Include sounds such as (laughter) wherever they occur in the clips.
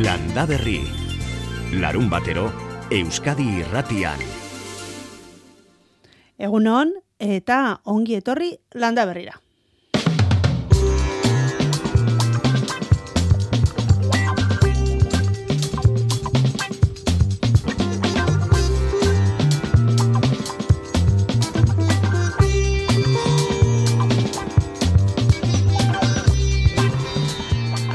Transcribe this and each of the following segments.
Landa Berri. Larun batero, Euskadi irratian. Egunon, eta ongi etorri Landa Berrira.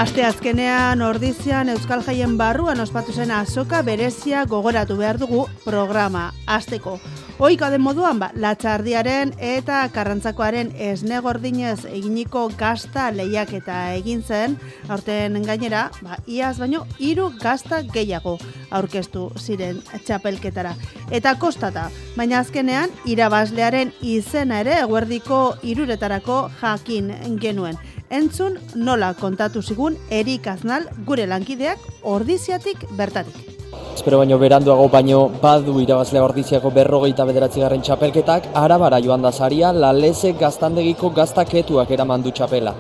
Aste azkenean ordizian Euskal Jaien barruan ospatu zen azoka berezia gogoratu behar dugu programa asteko. Oika den moduan, ba, latxardiaren eta karrantzakoaren esne gordinez eginiko gazta lehiak eta egin zen, aurten gainera, ba, iaz baino, hiru gazta gehiago aurkeztu ziren txapelketara. Eta kostata, baina azkenean, irabazlearen izena ere eguerdiko iruretarako jakin genuen entzun nola kontatu zigun Erik Aznal gure lankideak ordiziatik bertatik. Espero baino beranduago baino badu irabazlea ordiziako berrogeita bederatzi garren txapelketak, arabara joan da zaria, laleze gaztandegiko gaztaketuak eraman du txapela.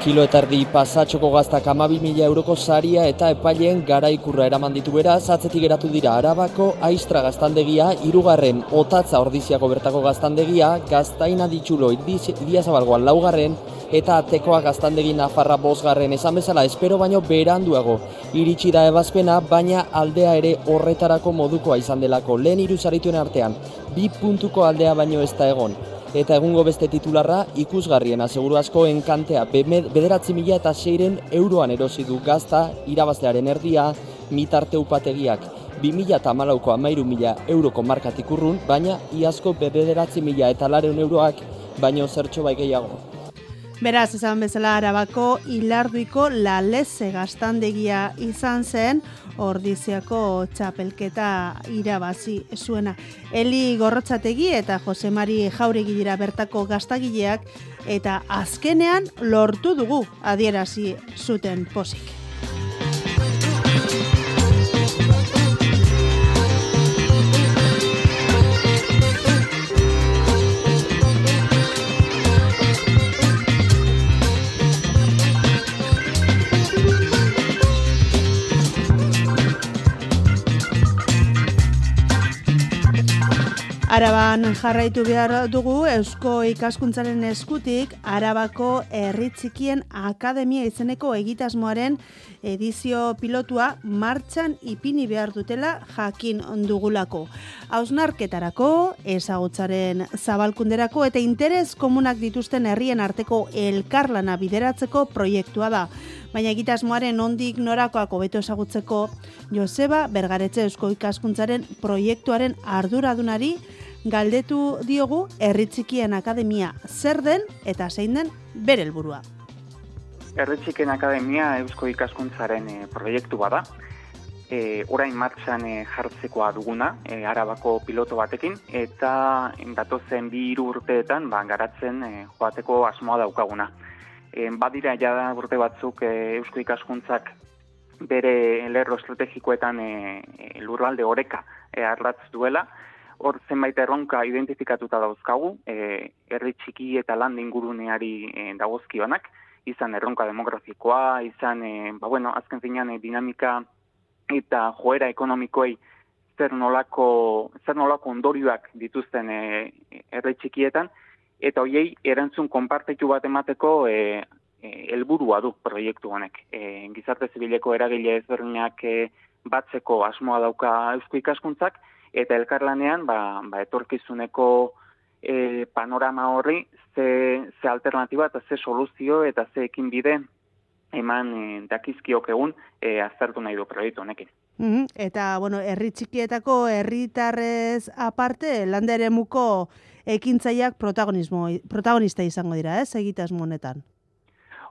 Kilo eta erdi pasatxoko gaztak amabi mila euroko zaria eta epaileen garaikurra eraman ditu beraz, atzetik geratu dira Arabako Aistra gaztandegia, irugarren Otatza ordiziako bertako gaztandegia, gaztaina ditxulo idia zabalgoan laugarren, eta atekoa gaztandegi nafarra bosgarren. Esan bezala espero baino beranduago iritsi da ebazpena, baina aldea ere horretarako modukoa izan delako. Lehen iruzarituen artean, bi puntuko aldea baino ez da egon eta egungo beste titularra ikusgarrien aseguru asko enkantea bederatzi mila eta seiren euroan erosi du gazta irabazlearen erdia mitarte upategiak. 2000 eta malauko amairu mila euroko markatik urrun, baina iazko bederatzi mila eta lareun euroak baino zertxo bai gehiago. Beraz, esan bezala arabako hilarduiko laleze gaztandegia izan zen, ordiziako txapelketa irabazi zuena. Eli Gorrotzategi eta Jose Mari Jauregi dira bertako gaztagileak, eta azkenean lortu dugu adierazi zuten posik. Araban jarraitu behar dugu Eusko ikaskuntzaren eskutik Arabako Herri Txikien Akademia izeneko egitasmoaren edizio pilotua martxan ipini behar dutela jakin ondugulako. Hausnarketarako, ezagutzaren zabalkunderako eta interes komunak dituzten herrien arteko elkarlana bideratzeko proiektua da. Baina egitasmoaren ondik norakoak hobeto ezagutzeko Joseba Bergaretxe Eusko ikaskuntzaren proiektuaren arduradunari galdetu diogu Herritxikien Akademia zer den eta zein den bere helburua. Herritxikien Akademia Eusko Ikaskuntzaren e, proiektu bada. E, orain martxan e, jartzekoa duguna, e, arabako piloto batekin, eta datozen bi urteetan ba, garatzen e, joateko asmoa daukaguna. E, badira ja urte batzuk e, Eusko Ikaskuntzak bere lerro estrategikoetan e, lurralde oreka e, arratz duela, hor zenbait erronka identifikatuta dauzkagu, e, herri txiki eta land inguruneari e, dagozkionak, izan erronka demografikoa, izan, e, ba bueno, azken zinean e, dinamika eta joera ekonomikoei zer nolako, zer nolako ondorioak dituzten e, herri txikietan, eta hoiei erantzun konpartitu bat emateko e, helburua du proiektu honek. E, gizarte zibileko eragile ezberdinak e, batzeko asmoa dauka eusko ikaskuntzak, eta elkarlanean ba, ba etorkizuneko e, panorama horri ze, ze alternatiba eta ze soluzio eta ze ekin bide eman e, dakizkiok egun e, aztertu nahi du proiektu honekin. Mm Eta, bueno, herri txikietako herritarrez aparte, landere muko ekintzaiak protagonismo, protagonista izango dira, ez, egitasmo honetan?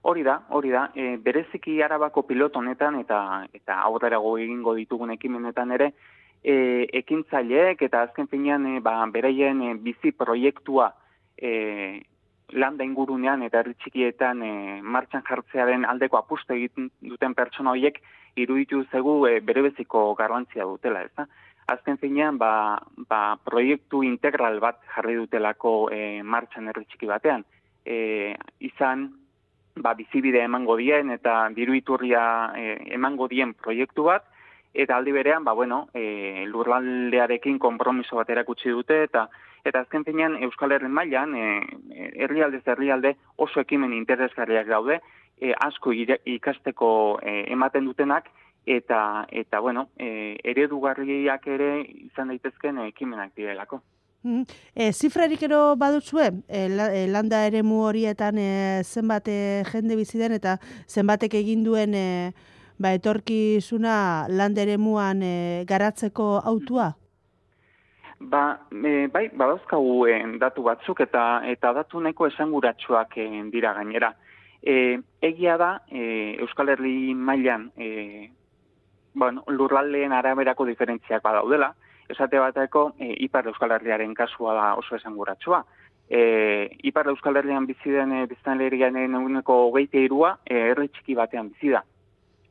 Hori da, hori da, e, bereziki arabako piloto honetan eta eta aurrerago egingo ditugun ekimenetan ere, e, ekintzaileek eta azken finean e, ba, beraien e, bizi proiektua e, landa ingurunean eta herri txikietan e, martxan jartzearen aldeko apustu egiten duten pertsona horiek iruditu zegu e, bere beziko garrantzia dutela, ez da? Azken zinean, ba, ba, proiektu integral bat jarri dutelako e, martxan herri txiki batean. E, izan, ba, bizibide emango dien eta diru iturria e, emango dien proiektu bat, eta aldi berean, ba, bueno, e, lurraldearekin konpromiso bat erakutsi dute, eta eta azken finean Euskal Herren mailan e, herrialde herrialde oso ekimen interesgarriak daude, e, asko ikasteko e, ematen dutenak, eta eta bueno, e, eredugarriak ere izan daitezken ekimenak direlako. Mm. E, zifrarik ero badutzue, e, e, landa ere mu horietan e, zenbat e, jende bizi den eta zenbatek egin duen e, ba, etorkizuna landa ere muan e, garatzeko autua? Ba, e, bai, badauzkagu e, datu batzuk eta eta datu nahiko esanguratsuak e, dira gainera. E, egia da, e, Euskal Herri mailan e, bueno, lurraldeen araberako diferentziak badaudela, esate bateko e, Ipar Euskal Herriaren kasua da oso esanguratsua. E, Ipar Euskal Herrian bizi den e, biztan leherian hogeite irua, e, erre txiki batean bizi da.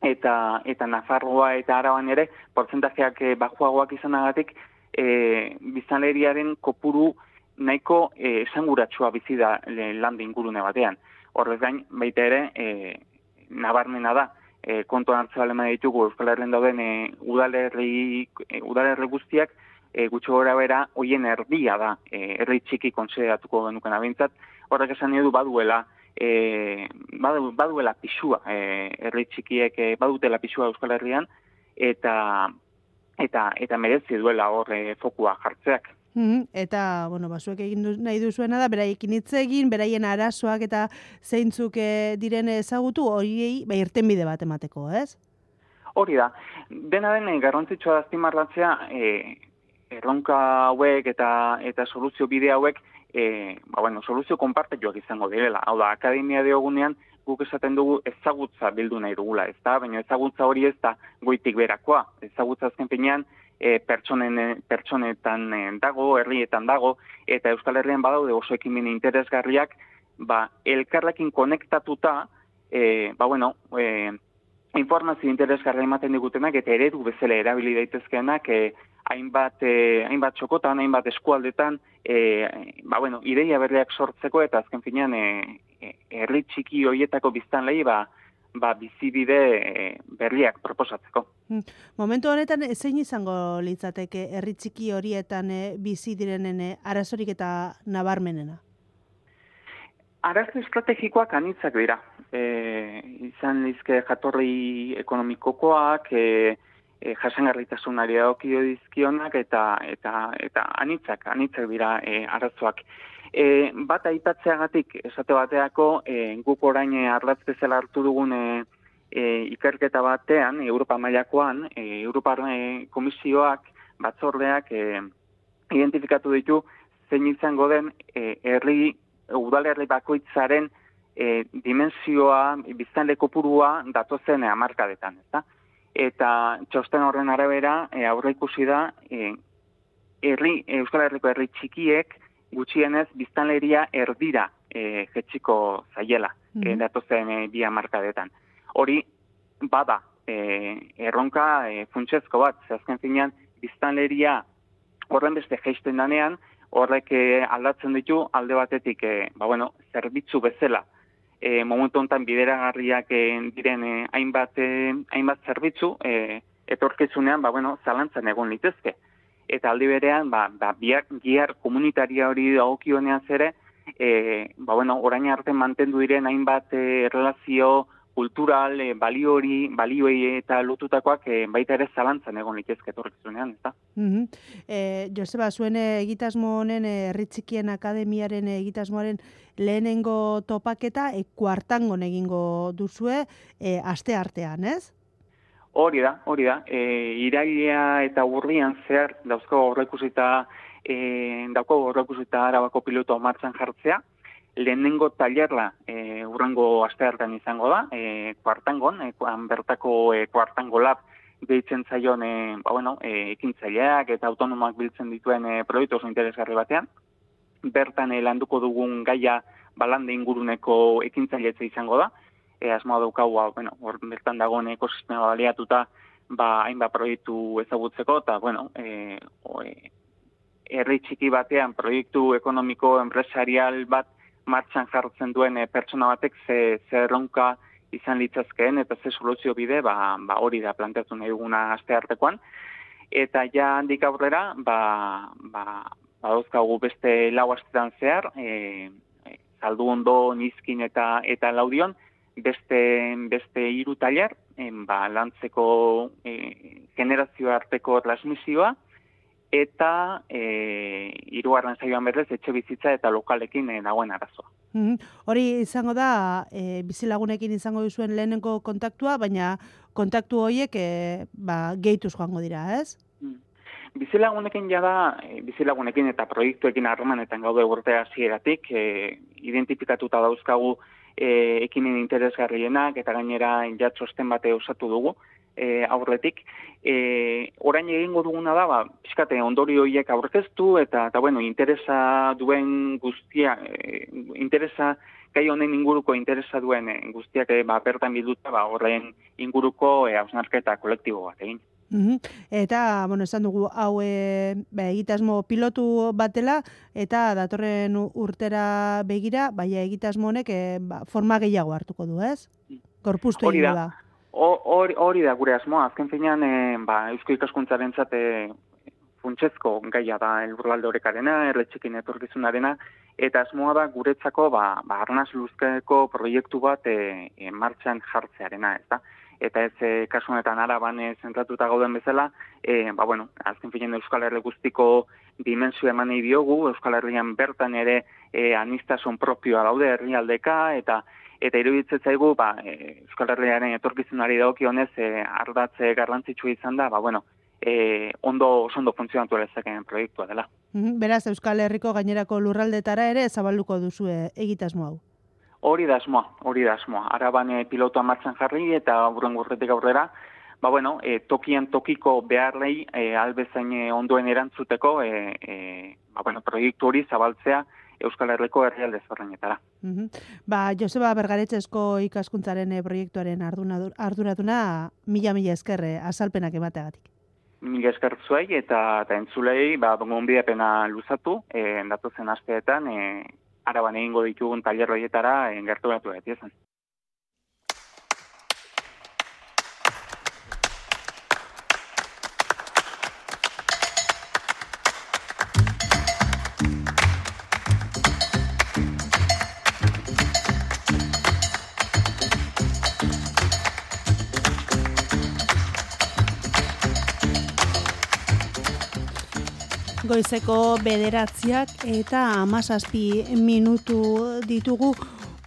Eta, eta Nafarroa eta Araban ere, portzentajeak e, bajuagoak izanagatik, e, biztan kopuru nahiko e, esanguratsua bizi da e, lande ingurune batean. Horrez gain, baita ere, e, nabarmena da, e, kontuan hartza aleman ditugu Euskal Herren dauden e, udalerri, e, udalerri guztiak e, gutxo gora bera hoien erdia da e, herri txiki konsideratuko genuken abintzat, horrek esan du baduela e, baduela pixua e, herri txikiek e, badutela pixua Euskal Herrian eta eta eta merezi duela hor e, fokua jartzeak. Mm Eta, bueno, basuek egin du, nahi duzuena da, beraiekin hitz egin, beraien arazoak eta zeintzuk e, diren ezagutu, horiei, ba, irten bide bat emateko, ez? Hori da. Dena den, eh, garrantzitsua da azpimarratzea, e, erronka hauek eta eta soluzio bide hauek, e, ba, bueno, soluzio konpartetuak izango direla. Hau da, akademia diogunean, guk esaten dugu ezagutza bildu nahi dugula, ez da? Baina ezagutza hori ez da goitik berakoa. Ezagutza azken pinean, e, pertsonen, e, pertsonetan e, dago, herrietan dago, eta Euskal Herrian badaude oso ekimen interesgarriak, ba, elkarrekin konektatuta, e, ba, bueno, e, informazio interesgarri ematen digutenak, eta eredu bezala erabili daitezkenak, e, hainbat, e, hainbat txokotan, hainbat eskualdetan, e, ba, bueno, ideia berriak sortzeko, eta azken finean, e, herri txiki hoietako biztan lehi, ba, ba, bizibide e, berriak proposatzeko. Hmm. Momentu honetan, zein izango litzateke herri txiki horietan e, bizi direnen e, arazorik eta nabarmenena? Arazo estrategikoak anitzak dira. E, izan lizke jatorri ekonomikokoak, e, e, jasangarritasunari dizkionak eta eta eta anitzak, anitzak dira e, arazoak. E, bat aipatzeagatik, esate bateako, e, guk orain e, arlatz bezala hartu dugun e, e, ikerketa batean, Europa mailakoan, e, Europa e, komisioak, batzordeak, e, identifikatu ditu, zein izango den, e, herri, udalerri bakoitzaren e, dimensioa, biztanle kopurua, datozen e, amarkadetan, ez Eta txosten horren arabera, e, aurre ikusi da, e, herri, Euskal Herriko herri txikiek, gutxienez biztanleria erdira e, jetxiko zaiela, mm -hmm. e, datozen e, bi amarkadetan. Hori, bada, e, erronka e, funtsezko bat, zehazken zinean, biztanleria horren beste geisten danean, horrek e, aldatzen ditu alde batetik, e, ba bueno, zerbitzu bezala, e, momentu honetan bideragarriak e, diren e, hainbat, e, hainbat zerbitzu, e, etorkizunean, ba bueno, zalantzan egon litezke eta aldi berean ba ba biak giar komunitaria hori dagokionean zere e, ba bueno orain arte mantendu diren hainbat e, relazio kultural e, balio hori balioi eta lotutakoak e, baita ere zalantzan egon litezke etorkizunean ezta Mhm. Eh Joseba zuen egitasmo honen herri txikien akademiaren egitasmoaren lehenengo topaketa e, kuartangon egingo duzue e, aste artean, ez? Hori da, hori da. E, irailea eta urrian zer dauzko horrekusita e, dauko horrekusita arabako piloto martzan jartzea. Lehenengo talerla e, urrengo asteartan izango da, e, kuartangon, e, bertako e, kuartango lab deitzen zaion e, ba, bueno, e, ekintzaileak eta autonomoak biltzen dituen e, proiektu oso interesgarri batean. Bertan e, landuko dugun gaia balande inguruneko ekintzailetze izango da e, asmoa daukau, ba, bueno, hor bertan dagoen ekosistema baliatuta, ba, hainbat proiektu ezagutzeko, eta, bueno, e, o, e, herri txiki batean proiektu ekonomiko enpresarial bat martxan jartzen duen e, pertsona batek ze, ze erronka izan litzazkeen eta ze soluzio bide ba, ba hori da planteatu nahi duguna aste artekoan. Eta ja handik aurrera, ba, ba, ba beste lau astetan zehar, e, e, saldu ondo nizkin eta eta laudion, beste, beste iru taller, ba, lantzeko e, generazio arteko transmisioa, eta e, irugarren zaioan berrez etxe bizitza eta lokalekin e, dagoen arazoa. Mm Hori izango da, e, bizilagunekin izango duzuen lehenengo kontaktua, baina kontaktu horiek e, ba, gehituz joango dira, ez? Mm. Bizilagunekin jada, e, bizilagunekin eta proiektuekin harremanetan gaude urte hasieratik e, identifikatuta dauzkagu e, ekimen interesgarrienak eta gainera jatzosten bate osatu dugu e, aurretik. E, orain egingo duguna da, ba, pixkate, ondori horiek aurkeztu, eta, eta bueno, interesa duen guztia, e, interesa, kai honen inguruko interesa duen guztiak e, ba, bertan bilduta, ba, horren inguruko e, hausnarketa kolektibo bat egin. Mm Eta, bueno, esan dugu, hau e, ba, egitasmo pilotu batela, eta datorren urtera begira, baina egitasmo honek e, ba, forma gehiago hartuko du, ez? Korpustu egin da. Hori da gure asmoa, azken finean, e, ba, eusko ikaskuntzaren zate funtsezko gaia da elburlalde horrekarena, erletxekin etorkizunarena, eta asmoa da guretzako ba, ba, arnaz luzkeko proiektu bat e, e, martxan jartzearena, ez da? Eta ez e, kasunetan araban e, zentratuta gauden bezala, e, ba, bueno, azken finean Euskal Herri guztiko dimensio eman diogu, Euskal Herrian bertan ere e, anistasun propioa daude herrialdeka, eta eta iruditzen zaigu ba e, Euskal Herriaren etorkizunari dagokionez e, ardatze garrantzitsu izan da ba bueno e, ondo ondo funtzionatu lezakeen proiektua dela. Beraz Euskal Herriko gainerako lurraldetara ere zabalduko duzu egitasmo hau. Hori da asmoa, hori da asmoa. Arabane pilotua martxan jarri eta burren gurretik aurrera, ba bueno, e, tokian tokiko beharrei e, albezain ondoen erantzuteko e, e, ba bueno, proiektu hori zabaltzea Euskal Herriko herrialde ezberdinetara. Mm Ba, Joseba Bergaretzezko ikaskuntzaren eh, proiektuaren arduraduna mila mila eskerre eh, azalpenak emateagatik. Mila esker zuei eta, eta entzulei, ba, dongon bidepena luzatu, e, eh, endatu zen asteetan, e, araban egingo ditugun talerroietara e, gertu batu goizeko bederatziak eta amazazpi minutu ditugu.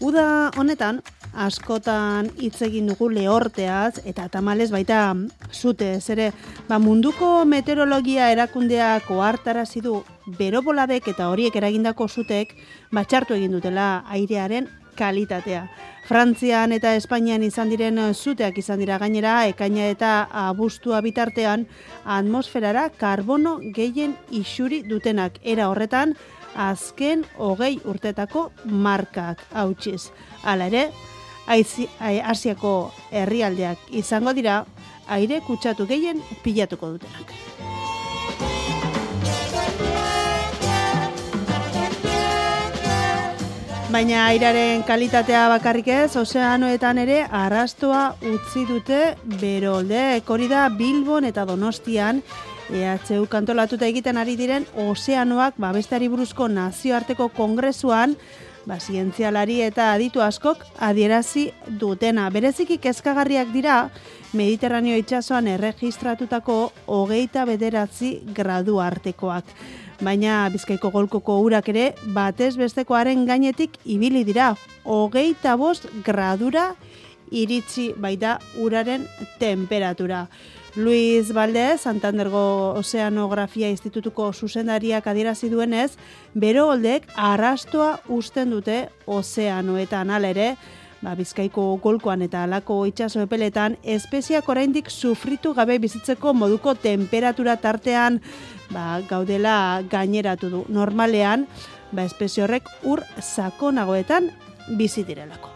Uda honetan, askotan hitz egin dugu lehorteaz eta tamales baita zute ere ba munduko meteorologia erakundeak ohartarazi du beroboladek eta horiek eragindako zutek batxartu egin dutela airearen kalitatea. Frantzian eta Espainian izan diren zuteak izan dira gainera, ekaina eta abustua bitartean atmosferara karbono gehien isuri dutenak era horretan, azken hogei urtetako markak hautsiz. Hala ere, Asiako herrialdeak izango dira, aire kutsatu gehien pilatuko dutenak. Baina airaren kalitatea bakarrik ez, ozeanoetan ere arrastoa utzi dute berolde. Hori da Bilbon eta Donostian EHU kantolatuta egiten ari diren ozeanoak babestari buruzko nazioarteko kongresuan ba, zientzialari eta aditu askok adierazi dutena. Bereziki kezkagarriak dira Mediterraneo itsasoan erregistratutako hogeita bederatzi gradu artekoak baina bizkaiko golkoko urak ere batez bestekoaren gainetik ibili dira. Hogeita bost gradura iritsi baita uraren temperatura. Luis Valdez, Santandergo Oceanografia Institutuko zuzendariak adierazi duenez, bero holdek arrastoa usten dute ozeanoetan alere, ba, bizkaiko golkoan eta alako itxaso epeletan, espeziak oraindik sufritu gabe bizitzeko moduko temperatura tartean ba, gaudela gaineratu du. Normalean, ba, espezie horrek ur sakonagoetan bizi direlako.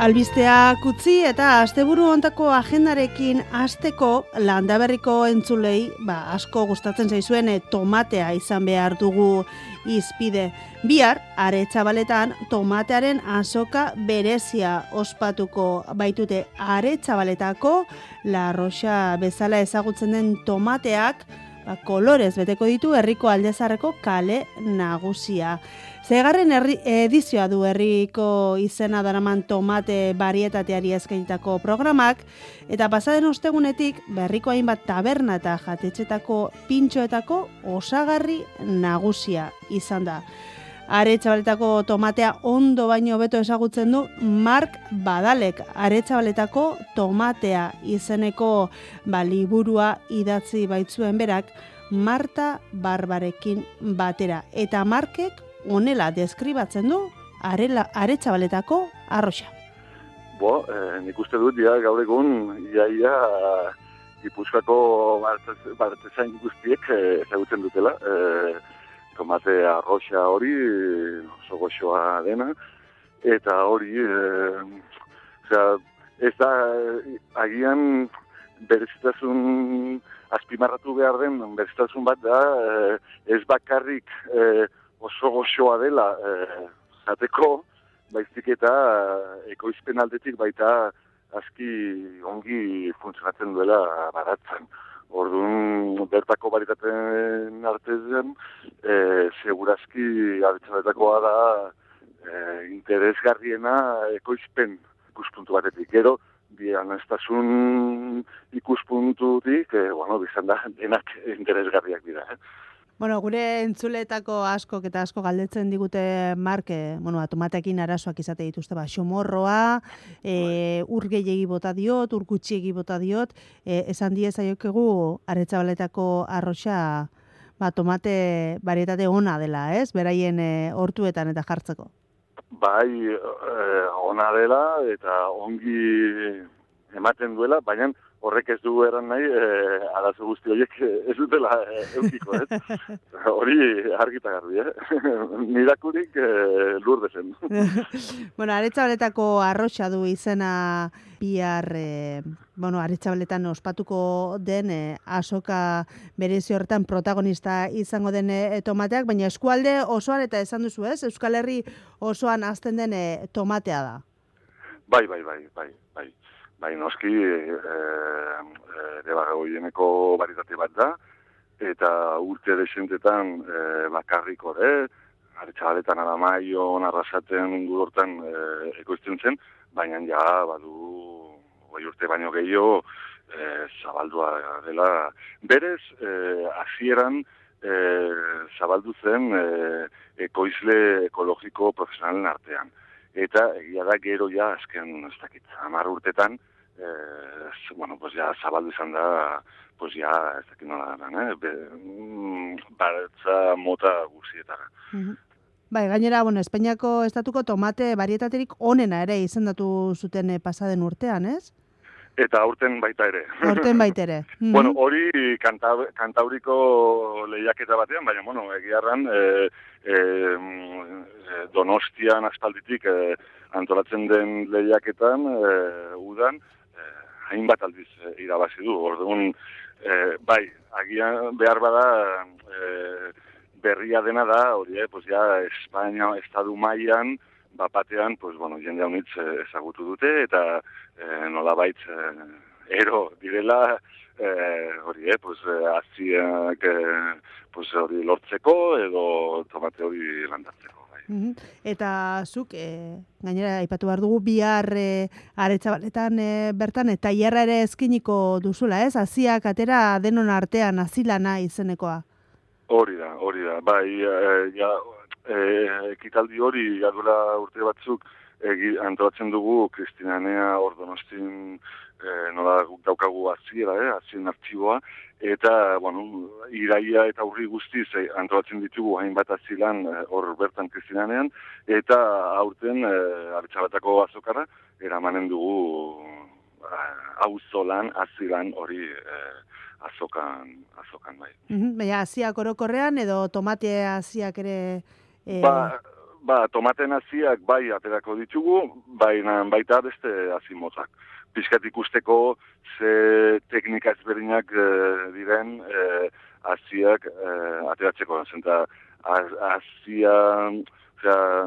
Albisteak utzi eta asteburu hontako agendarekin asteko landaberriko entzulei, ba, asko gustatzen zaizuen e, tomatea izan behar dugu izpide. Bihar, are txabaletan, tomatearen azoka berezia ospatuko baitute are txabaletako, la roxa bezala ezagutzen den tomateak, ba, kolorez beteko ditu herriko aldezarreko kale nagusia. Zegarren edizioa du herriko izena daraman tomate barietateari eskainitako programak, eta pasaden ostegunetik berriko hainbat taberna eta jatetxetako pintxoetako osagarri nagusia izan da. Are txabaletako tomatea ondo baino beto ezagutzen du Mark Badalek. Are txabaletako tomatea izeneko baliburua idatzi baitzuen berak Marta Barbarekin batera. Eta Markek onela deskribatzen du arela, are txabaletako arroxa. Bo, eh, nik uste dut, ja, gaur egun, iaia, Gipuzkako bartezain guztiek eh, ezagutzen dutela. Eh, tomate arroxa hori, oso goxoa dena, eta hori, e, ez da, agian berezitasun azpimarratu behar den, berezitasun bat da, e, ez bakarrik e, oso goxoa dela e, zateko, baizik eta ekoizpen aldetik baita aski ongi funtzionatzen duela baratzen. Orduan, bertako baritaten artezen, e, segurazki abitzaletako da e, interesgarriena ekoizpen ikuspuntu batetik. Gero, bian ez ikuspuntutik, e, bueno, bizan da, denak interesgarriak dira. Eh? Bueno, gure entzuletako asko eta asko galdetzen digute marke, bueno, tomatekin arazoak izate dituzte, ba, xomorroa, e, urgeiegi bota diot, urkutxiegi bota diot, e, esan diez aiokegu aretsabaletako arroxa, ba, tomate barietate ona dela, ez? Beraien e, hortuetan eta jartzeko. Bai, e, ona dela eta ongi ematen duela, baina horrek ez du eran nahi, e, arazo guzti horiek ez dutela e, eukiko, ez? (laughs) Hori argita garbi, eh? (laughs) Mirakurik e, lur dezen. (laughs) bueno, aretsabaletako arroxa du izena bihar, e, bueno, aretxabaletan ospatuko den e, asoka berezi horretan protagonista izango den e, tomateak, baina eskualde osoan eta esan duzu, ez? Euskal Herri osoan azten den e, tomatea da. Bai, bai, bai, bai, bai. Bai, noski, e, e, e, baritate bat da, eta urte desentetan e, bakarriko de, aretxabaletan adamaio, narrasaten ingurortan e, ekoizten zen, baina ja, badu, bai urte baino gehiago, e, zabaldua dela. Berez, e, azieran, e, zabaldu zen e, ekoizle ekologiko profesionalen artean. Eta egia da gero ja, azken, ez dakit, amar urtetan, eh, bueno, pues ya zabaldu izan da, pues ya, ez dakit nola da, eh? Be, mm, baretza mota guzietara. Bai, gainera, bueno, Espainiako estatuko tomate barietaterik onena ere izendatu zuten eh, pasaden urtean, ez? Eta aurten baita ere. Aurten baita ere. (laughs) bueno, hori kanta, kantauriko lehiaketa batean, baina, bueno, egiarran, e, e, donostian aspalditik e, antolatzen den lehiaketan, e, udan, hainbat aldiz e, irabazi du. Orduan, e, bai, agian behar bada e, berria dena da, hori, eh, pues ja, Espainia, Estadu mailan bapatean, pues, bueno, jende honitz ezagutu dute, eta e, nola baitz, ero direla, e, hori, eh, pues, aziak, pues, hori lortzeko, edo tomate hori landatzeko. Eta zuk, e, gainera, aipatu behar dugu, bihar e, aretzabaletan e, bertan, eta hierra ere eskiniko duzula, ez? Aziak atera denon artean, azilana izenekoa. Hori da, hori da. Bai, e, ja, e, ekitaldi hori, jadula urte batzuk, egi, antolatzen dugu, Kristinanea, Ordonostin, e, nola daukagu aziera, eh, azien artxiboa, eta, bueno, iraia eta urri guztiz eh, antolatzen ditugu hainbat azilan eh, hor bertan kristinanean, eta aurten eh, artxabatako azokara, eramanen dugu eh, auzolan, azilan hori eh, azokan, azokan bai. Mm -hmm, Baina, aziak orokorrean edo tomate aziak ere... Eh... Ba, ba, tomaten hasiak bai aterako ditugu, baina baita beste hasi motzak. Piskat ikusteko ze teknika ezberdinak e, diren e, hasiak e, ateratzeko. Zenta, hasia,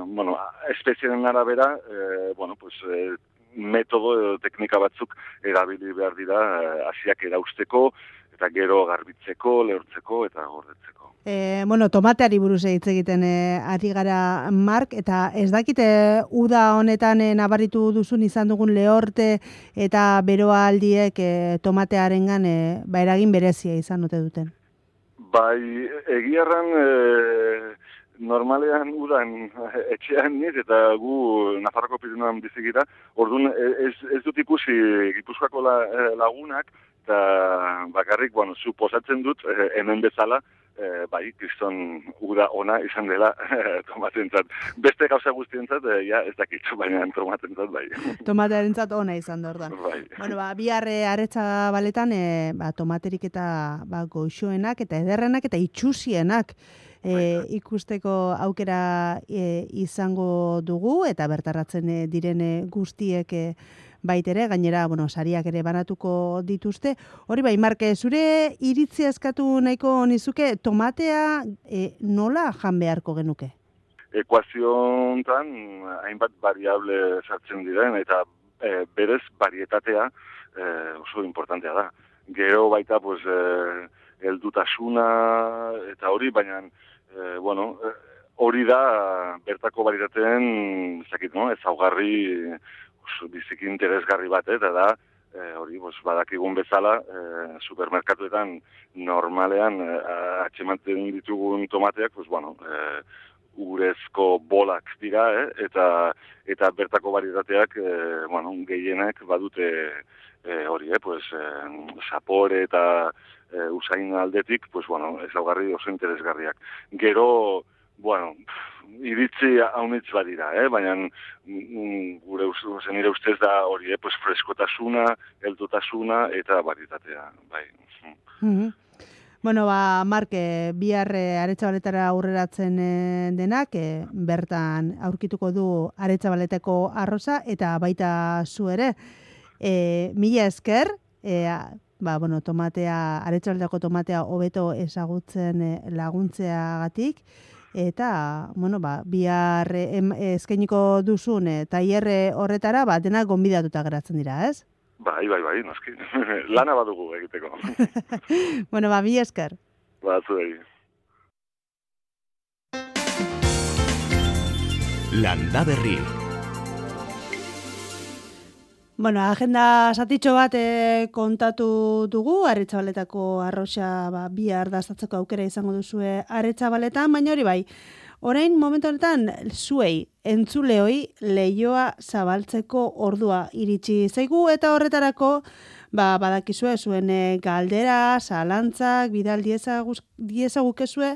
bueno, espeziaren arabera, e, bueno, pues, e, metodo edo teknika batzuk erabili behar dira hasiak erausteko, eta gero garbitzeko, lehortzeko eta gordetzeko. E, bueno, tomateari buruz hitz egiten e, ari gara Mark eta ez dakite uda honetan e, nabaritu duzun izan dugun lehorte eta beroa aldiek e, tomatearengan e, ba eragin berezia izan dute duten. Bai, egiarran e, normalean udan (laughs) etxean nit eta gu Nafarroko Pirinuan bizigira, orduan ez, ez dut ikusi Gipuzkoako lagunak eta bakarrik, bueno, suposatzen dut, eh, hemen bezala, eh, bai, kriston uda ona izan dela eh, tomatentzat. Beste gauza guztientzat, eh, ja, ez dakitzu, baina tomatentzat, bai. (laughs) Tomatearentzat ona izan da, ordan. Bai. Bueno, ba, biharre aretsa baletan, eh, ba, tomaterik eta ba, goixoenak, eta ederrenak, eta itxusienak, e, ikusteko aukera e, izango dugu eta bertarratzen e, direne guztiek e, baitere, gainera, bueno, sariak ere banatuko dituzte. Hori bai, Marke, zure iritzia eskatu nahiko nizuke, tomatea e, nola jan beharko genuke? Ekuazio hontan hainbat variable sartzen diren, eta e, berez varietatea e, oso importantea da. Gero baita, pues, e, eldutasuna eta hori, baina, e, bueno, e, hori da bertako varietateen, zakit, no? ez augarri biziki interesgarri bat, eta da, e, hori, bos, badakigun bezala, e, supermerkatuetan normalean e, atxematen ditugun tomateak, pues, bueno, e, urezko bolak dira, eh? eta, eta bertako baritateak, e, bueno, gehienak badute e, hori, eh? pues, e, sapore eta e, usain aldetik, pues, bueno, ez oso interesgarriak. Gero, bueno, iritzi haunitz badira, eh? baina mm, gure zen nire ustez da hori, eh? pues freskotasuna, eldutasuna eta baritatea. Bai. Mm -hmm. Bueno, ba, Marke, biharre aretsabaletara aurreratzen eh, denak, e, bertan aurkituko du aretsabaleteko arroza, eta baita zu ere. E, mila esker, e, ba, bueno, tomatea, aretsabaletako tomatea hobeto ezagutzen laguntzeagatik, eta bueno ba bihar eskainiko duzun e, tailerre horretara ba dena gonbidatuta geratzen dira, ez? Bai, bai, bai, noski. (laughs) Lana badugu egiteko. (laughs) bueno, ba, mi esker. Ba, zuei. Landa berri. Bueno, agenda satitxo bat e, kontatu dugu, arretxabaletako arroxa ba, bi ardastatzeko aukera izango duzue arretxabaletan, baina hori bai, orain momentu honetan zuei, entzuleoi, leioa zabaltzeko ordua iritsi zaigu, eta horretarako, ba, badakizue zuen e, galdera, zalantzak, bidal diezagukezue,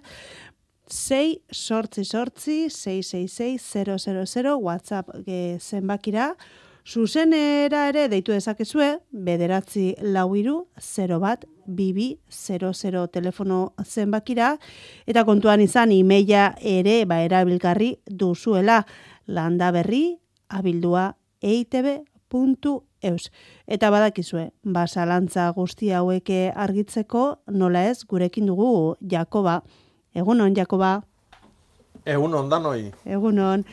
6 sortzi sortzi, 666 WhatsApp e, zenbakira, Zuzenera ere deitu dezakezue, bederatzi lau iru, 0 bat, bibi, 00 telefono zenbakira, eta kontuan izan imeia ere ba erabilgarri duzuela landa berri abildua eitb.eus. Eta badakizue, basalantza guzti haueke argitzeko nola ez gurekin dugu Jakoba. Egunon, Jakoba? Egunon, danoi. Egunon.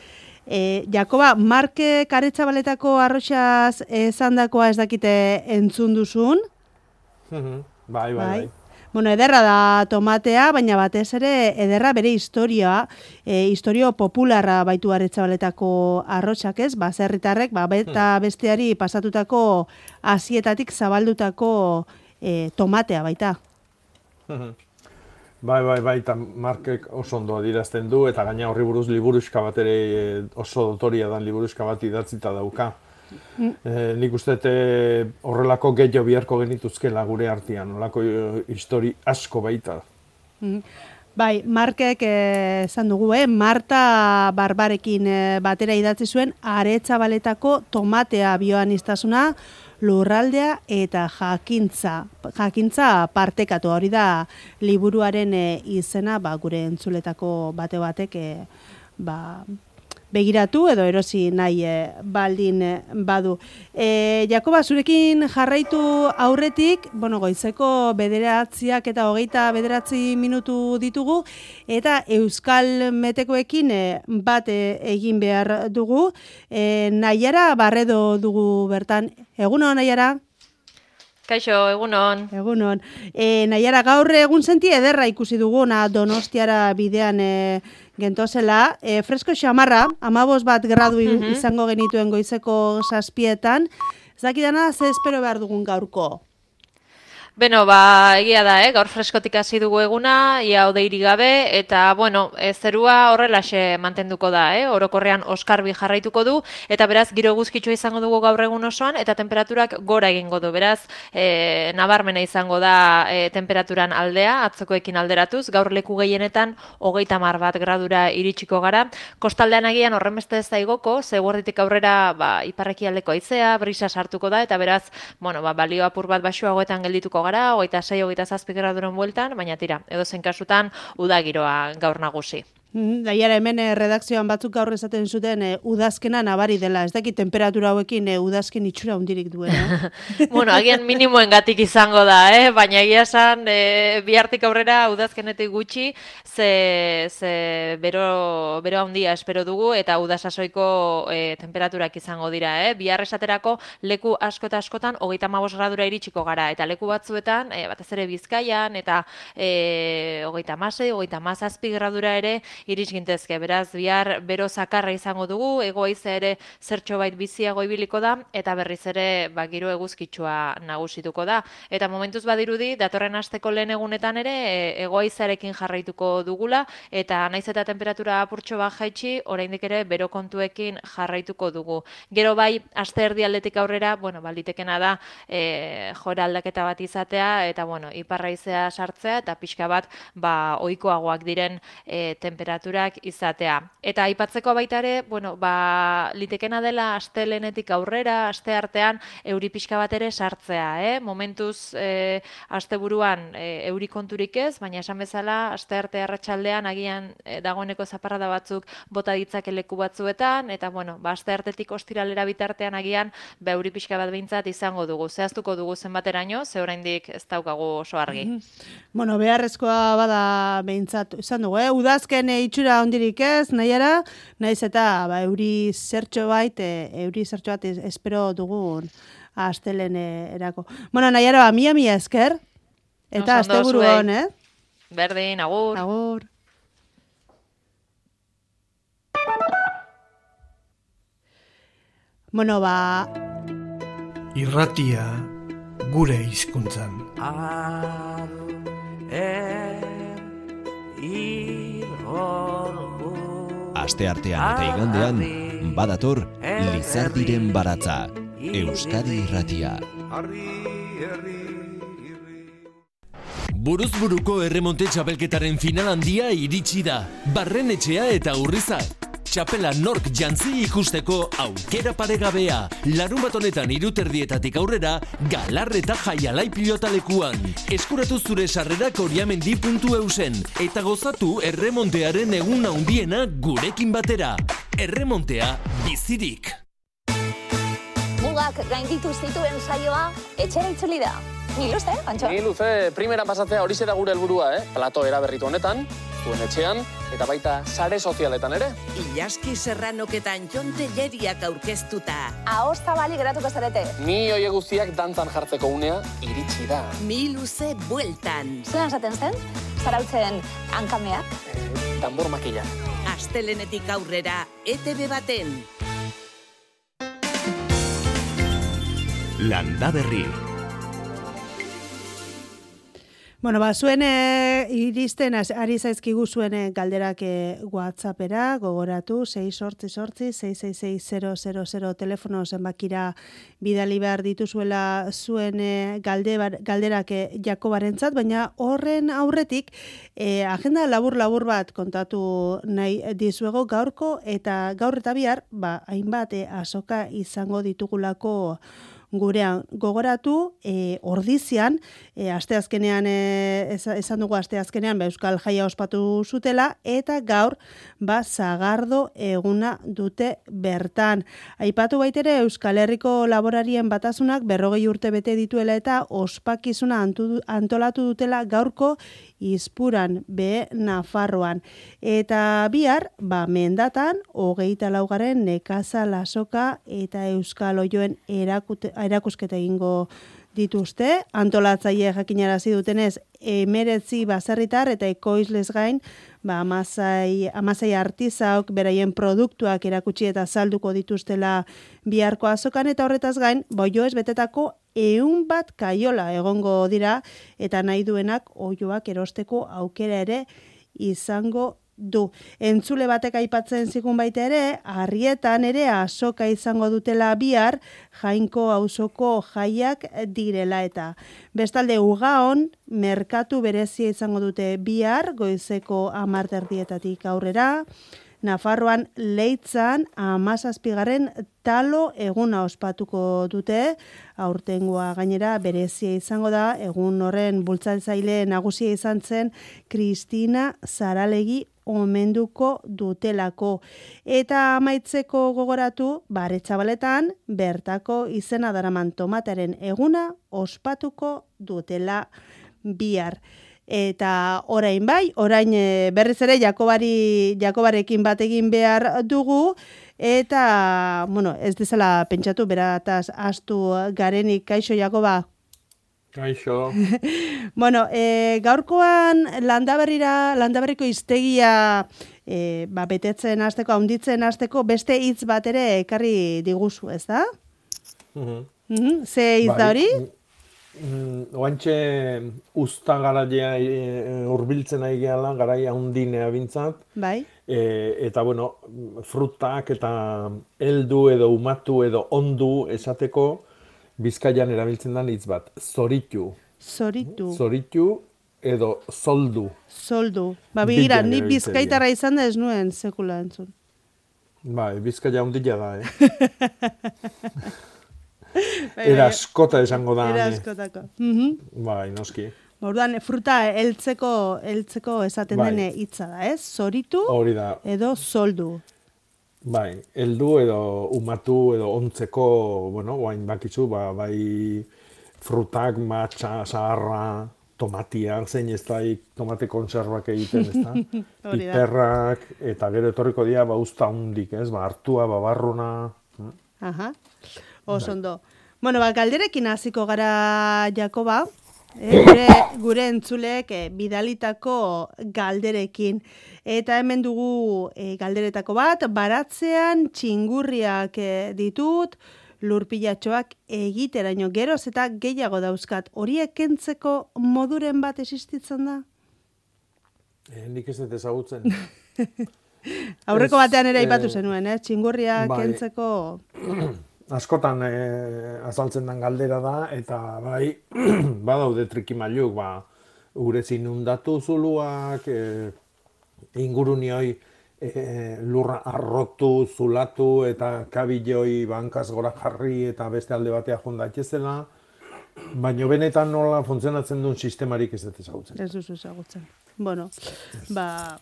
E, Jakoba, Marke karetza baletako arroxaz dakoa ez dakite entzun duzun? bai, bai, bai, bai. Bueno, ederra da tomatea, baina batez ere ederra bere historia, e, historio popularra baitu aretza baletako arroxak ez, ba, zerritarrek, ba, beta hmm. besteari pasatutako azietatik zabaldutako e, tomatea baita. Bai, bai, bai, eta markek oso ondo adirazten du, eta gaina horri buruz liburuzka bat ere eh, oso dotoria dan liburuzka bat idatzita dauka. Mm. E, nik uste horrelako gehiago biharko genituzkela gure artean, horrelako histori asko baita. Mm. Bai, Markek esan dugu, eh? Marta Barbarekin batera idatzi zuen, aretsa baletako tomatea bioan iztasuna, lurraldea eta jakintza. Jakintza partekatu hori da liburuaren e, izena ba, gure entzuletako bate batek e, ba, begiratu edo erosi nahi e, baldin e, badu. E, Jakoba, zurekin jarraitu aurretik, bueno, goizeko bederatziak eta hogeita bederatzi minutu ditugu, eta Euskal Metekoekin e, bat e, egin behar dugu. E, nahiara barredo dugu bertan. Egunon, nahiara? Kaixo, egunon. Egunon. E, nahiara, gaur egun senti ederra ikusi duguna donostiara bidean e, gentozela. E, fresko xamarra, amabos bat gradu mhm. izango genituen goizeko saspietan. Zakidana, ze espero behar dugun gaurko? Beno, ba, egia da, eh? gaur freskotik hasi dugu eguna, ia odeiri gabe, eta, bueno, e, zerua horrelaxe mantenduko da, eh? orokorrean oskarbi jarraituko du, eta beraz, giro guzkitzu izango dugu gaur egun osoan, eta temperaturak gora egingo du, beraz, e, nabarmena izango da e, temperaturan aldea, atzokoekin alderatuz, gaur leku gehienetan, hogeita mar bat gradura iritsiko gara, kostaldean agian horren beste ez daigoko, ze guarditik aurrera, ba, iparreki aldeko aizea, brisa sartuko da, eta beraz, bueno, ba, balio apur bat basuagoetan geldituko gara, hogeita sei, hogeita zazpi graduren bueltan, baina tira, edo zen kasutan, udagiroa gaur nagusi. Daiara hemen eh, redakzioan batzuk gaur esaten zuten e, udazkena nabari dela, ez daki temperatura hauekin e, udazken itxura hundirik duen. (laughs) bueno, agian minimoen gatik izango da, eh? baina egia esan e, bihartik aurrera udazkenetik gutxi, ze, ze bero, bero handia espero dugu eta udasasoiko e, temperaturak izango dira. Eh? Bihar esaterako leku asko eta askotan hogeita mabos gradura iritsiko gara, eta leku batzuetan, e, batez ere bizkaian, eta e, hogeita masei, hogeita mazazpi gradura ere, iriz gintezke. Beraz, bihar bero zakarra izango dugu, egoiz ere zertxo bait biziago ibiliko da, eta berriz ere ba, giro eguzkitsua nagusituko da. Eta momentuz badirudi, datorren asteko lehen egunetan ere, e, egoizarekin jarraituko dugula, eta naiz eta temperatura apurtxo bat jaitsi, oraindik ere bero kontuekin jarraituko dugu. Gero bai, aste erdi aldetik aurrera, bueno, balditekena da, e, jora aldaketa bat izatea, eta bueno, iparraizea sartzea, eta pixka bat, ba, oikoagoak diren e, temperatura temperaturak izatea. Eta aipatzeko baita ere, bueno, ba, litekena dela astelenetik aurrera, aste artean euri pixka bat ere sartzea, eh? Momentuz e, asteburuan e, euri konturik ez, baina esan bezala aste arte arratsaldean agian e, dagoeneko zaparrada batzuk bota ditzake leku batzuetan eta bueno, ba aste artetik ostiralera bitartean agian ba euri pixka bat beintzat izango dugu. Zehaztuko dugu zenbateraino, ze oraindik ez daukagu oso argi. Mm Bueno, beharrezkoa bada beintzat izan dugu, eh? Udazken itxura ondirik ez, nahiara, nahiz eta ba, euri zertxo bait, e, euri zertxo bat espero dugun astelen erako. Bueno, nahiara, ba, mia mia esker, eta azte buru hon, eh? Berdin, agur. Agur. Bueno, ba... Irratia gure hizkuntzan. Ah, eh, Aste artean eta igandean, badator Lizardiren baratza, Euskadi irratia. Buruzburuko erremonte txapelketaren final handia iritsi da. Barren etxea eta urrizak txapela nork jantzi ikusteko aukera paregabea. Larun bat honetan iruterdietatik aurrera, galarreta jaialai pilotalekuan. Eskuratu zure sarrera koriamendi.eusen eta gozatu erremontearen egun handiena gurekin batera. Erremontea bizirik. Mugak gainditu zituen saioa, etxera itzuli da. Ni luze, Antxo? Ni luze, primera pasatzea hori da gure helburua, eh? Plato eraberritu honetan, zuen etxean, eta baita sare sozialetan ere. Ilaski serranoketan jonte jeriak aurkeztuta. Ahoz zabali geratuko zarete. Ni oie guztiak dantzan jartzeko unea iritsi da. Mi luze bueltan. Zeran zaten zen? Zarautzen hankameak? Eh, tambor makilla. Astelenetik aurrera, ETV baten. Landa berri. Bueno, ba, zuen e, iristen ari zaizkigu zuen e, galderak e, WhatsAppera, gogoratu, 6 sortzi sortzi, 666 telefono zenbakira bidali behar dituzuela zuen e, galde, galderak e, jakobaren baina horren aurretik e, agenda labur-labur bat kontatu nahi dizuego gaurko eta gaur eta bihar, ba, hainbat e, asoka izango ditugulako gurean. Gogoratu, e, ordizian, e, asteazkenean, e, esan dugu asteazkenean, ba, Euskal Jaia ospatu zutela, eta gaur, ba, zagardo eguna dute bertan. Aipatu baitere, Euskal Herriko laborarien batasunak berrogei urte bete dituela eta ospakizuna antolatu dutela gaurko izpuran be Nafarroan. Eta bihar, ba, mendatan, hogeita laugaren nekaza lasoka eta euskal oioen erakusketa egingo dituzte. Antolatzaile jakinarazi dutenez, emeretzi baserritar eta ekoizlez gain, ba, amazai, amazai artizauk beraien produktuak erakutsi eta salduko dituztela biharko azokan, eta horretaz gain, boio ez betetako eun bat kaiola egongo dira, eta nahi duenak oioak erosteko aukera ere izango du. Entzule batek aipatzen zigun baita ere, harrietan ere asoka izango dutela bihar, jainko auzoko jaiak direla eta. Bestalde ugaon, merkatu berezia izango dute bihar, goizeko amarterdietatik aurrera, Nafarroan leitzan amazazpigaren talo eguna ospatuko dute, aurtengoa gainera berezia izango da, egun horren bultzatzaile nagusia izan zen Kristina Zaralegi omenduko dutelako. Eta amaitzeko gogoratu, baretxabaletan, bertako izena daraman tomataren eguna ospatuko dutela bihar. Eta orain bai, orain e, berriz ere Jakobari Jakobarekin bat egin behar dugu eta bueno, ez dezala pentsatu berataz astu garenik kaixo Jakoba Kaixo. (laughs) bueno, e, gaurkoan landaberrira, landaberriko iztegia e, ba, betetzen hasteko, haunditzen hasteko beste hitz bat ere ekarri diguzu, ez da? Mm -hmm. Ze hitz da bai. hori? Mm, oantxe usta garaia e, urbiltzen ari gehala, garaia hundinea bintzat. Bai. E, eta, bueno, frutak eta heldu edo umatu edo ondu esateko, Bizkaian erabiltzen da hitz bat, zoritu. Zoritu. Zoritu edo soldu. Soldu. Ba, bigira, ni bizkaitara izan da ez nuen sekula entzun. Ba, bizkaia hundila da, eh? (laughs) Era askota esango da. Era askotako. Mm Bai, noski. Orduan, fruta heltzeko heltzeko esaten bai. dene hitza da, ez? Zoritu edo soldu. Bai, heldu edo umatu edo ontzeko, bueno, guain bakizu, ba, bai frutak, matxa, zaharra, tomatiak, zein ez da tomate konservak egiten, ez (laughs) da? Piperrak, eta gero etorriko dira, ba, usta hundik, ez? Ba, hartua, ba, barruna. Hm? Aha, osondo. Bai. Bueno, ba, galderekin hasiko gara, Jakoba, gure, gure entzulek eh, bidalitako galderekin. Eta hemen dugu e, galderetako bat, baratzean txingurriak e, ditut, lurpilatxoak egiteraino geroz eta gehiago dauzkat. Horiek kentzeko moduren bat existitzen da? E, nik ez dut ezagutzen. (laughs) Aurreko batean ere aipatu zenuen, eh? txingurriak bai, kentzeko... (clears throat) Askotan e, azaltzen den galdera da, eta bai, (clears throat) badaude trikimailuk, ba, urez inundatu zuluak, e, ingurunioi e, lurra arrotu, zulatu eta kabiloi bankaz gora jarri eta beste alde batea jonda etxezela. Baina benetan nola funtzionatzen duen sistemarik ez dut ezagutzen. Ez duzu ezagutzen. Bueno, ba,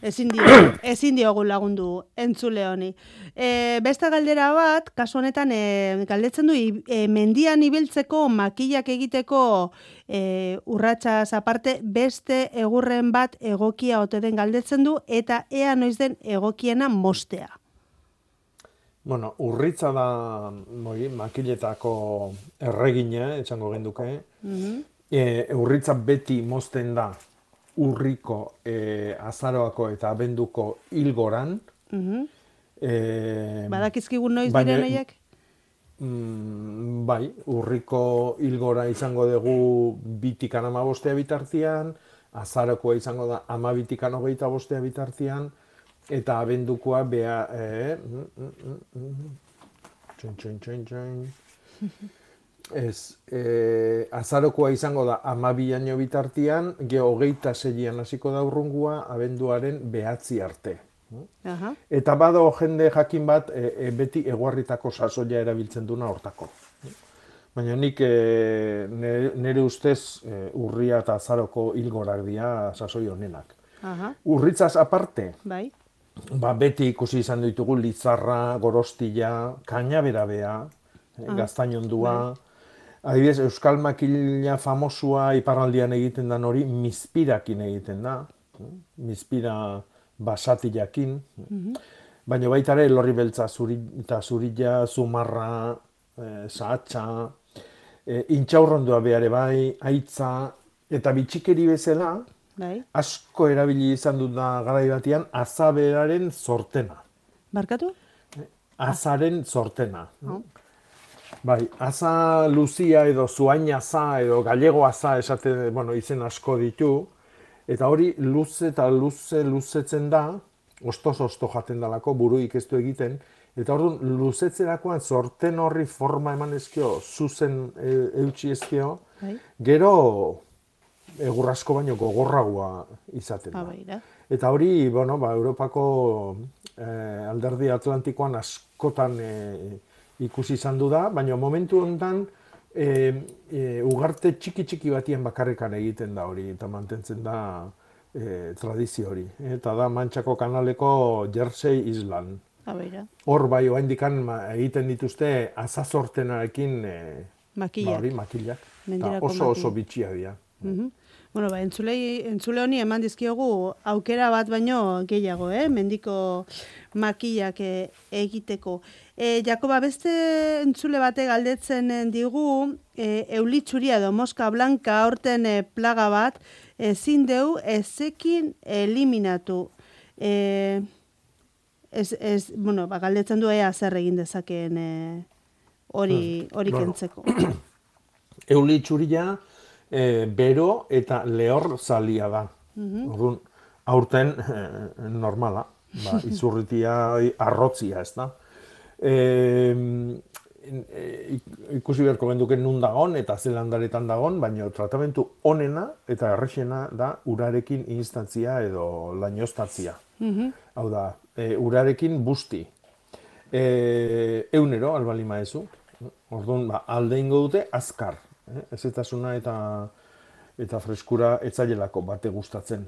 ezin, dio, (coughs) ezin diogu lagundu entzule honi. E, beste galdera bat, kasu honetan, e, galdetzen du, e, mendian ibiltzeko makillak egiteko e, urratxaz aparte, beste egurren bat egokia ote den galdetzen du, eta ea noiz den egokiena mostea. Bueno, urritza da moi, makiletako erregina, etxango genduke. Mm -hmm. e, urritza beti mozten da urriko e, azaroako eta abenduko ilgoran. Mm -hmm. e, Badakizkigun noiz diren oiek? Mm, bai, urriko ilgora izango dugu bitikan ama bostea bitartian, azarokoa izango da ama bitikan hogeita bostea bitartian, eta abendukoa bea... E, mm, mm, txoin, txoin, txoin, txoin. (laughs) Ez, e, azarokoa izango da amabiaino bitartian, geho hogeita zeian hasiko da urrungua, abenduaren behatzi arte. Aha. Eta bado jende jakin bat, e, e, beti eguarritako sasoia erabiltzen duna hortako. Baina nik e, nire, ustez e, urria eta azaroko hilgorak dira sasoi honenak. Aha. Urritzaz aparte, Bai. ba, beti ikusi izan ditugu litzarra, gorostila, kaina berabea, Ah. gaztainondua. Adibidez, Euskal Makila famosua iparraldian egiten den hori, mizpirakin egiten da. Mizpira basatilakin. Baina baita ere, lorri beltza zuri, eta zurila, zumarra, e, sahatxa, e, intxaurrondua behare bai, aitza, eta bitxikeri bezala, Bai. asko erabili izan dut da garai batean, azaberaren sortena. Barkatu? Azaren sortena. Oh. Bai, aza luzia edo zuain aza edo gallego aza esate, bueno, izen asko ditu. Eta hori luze eta luze luzetzen da, ostos osto jaten dalako, buruik ez du egiten. Eta orduan luzetzerakoan sorten horri forma eman ezkio, zuzen e, eutxi ezkio, Bai. gero egurrasko baino gogorragoa izaten da. Bai, da. Eta hori, bueno, ba, Europako eh, alderdi atlantikoan askotan eh, ikusi izan du da, baina momentu honetan eh, eh, ugarte txiki txiki batien bakarrekan egiten da hori, eta mantentzen da eh, tradizio hori. Eta da Mantxako kanaleko Jersey Island. Hor bai, oaindikan ma, egiten dituzte azazortenarekin eh, Makillak. ba. Eta Mendirako oso oso bitxia dira. Mhm. Bueno, ba, entzulei, entzule honi eman dizkiogu aukera bat baino gehiago, eh? Mendiko makillak egiteko. E, Jakoba, beste entzule bate galdetzen eh, digu, e, eulitzuria edo moska blanka aurten eh, plaga bat, ezin deu ezekin eliminatu. E, ez, ez, bueno, ba, galdetzen du ea zer egin dezakeen eh, hori hori Bueno. kentzeko. (clears throat) Euli txuria, e, bero eta lehor zalia da. Mhm. Orduan, aurten eh, normala, ba, (laughs) izurritia arrotzia, ez da. E, ikusi beharko genduken nun dagon eta zelandaretan dagon, baina tratamentu onena eta errexena da urarekin instantzia edo lainoztatzia. Mhm. Hau da, e, urarekin busti. E, eunero, albali maezu. Orduan, ba, alde ingo dute azkar. Eh? Ezetasuna eta eta freskura etzailelako bate gustatzen.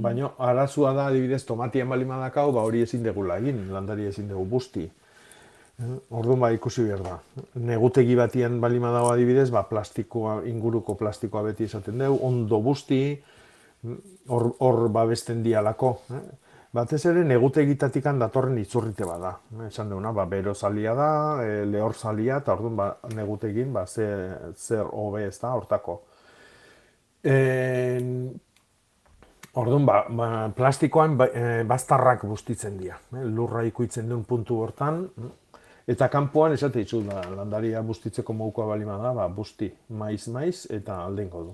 Baina arazua da, adibidez, tomatien bali madakau, ba hori ezin degula egin, landari ezin dugu busti. Orduan ba ikusi behar da. Negutegi batian bali madago adibidez, ba plastikoa, inguruko plastikoa beti esaten dugu, ondo busti, hor, hor babesten dialako. Eh? Batez ere negutegitatikan datorren itzurrite bada. Esan duguna, ba, bero zalia da, e, lehor zalia, eta orduan ba, negutegin ba, ze, zer hobe ez da, hortako. E, orduan, ba, ba, plastikoan ba, e, bastarrak bustitzen dira. Eh? Lurra ikuitzen duen puntu hortan, Eta kanpoan esate dizu da, landaria bustitzeko modukoa balima da, ba, busti, maiz-maiz eta aldengo du.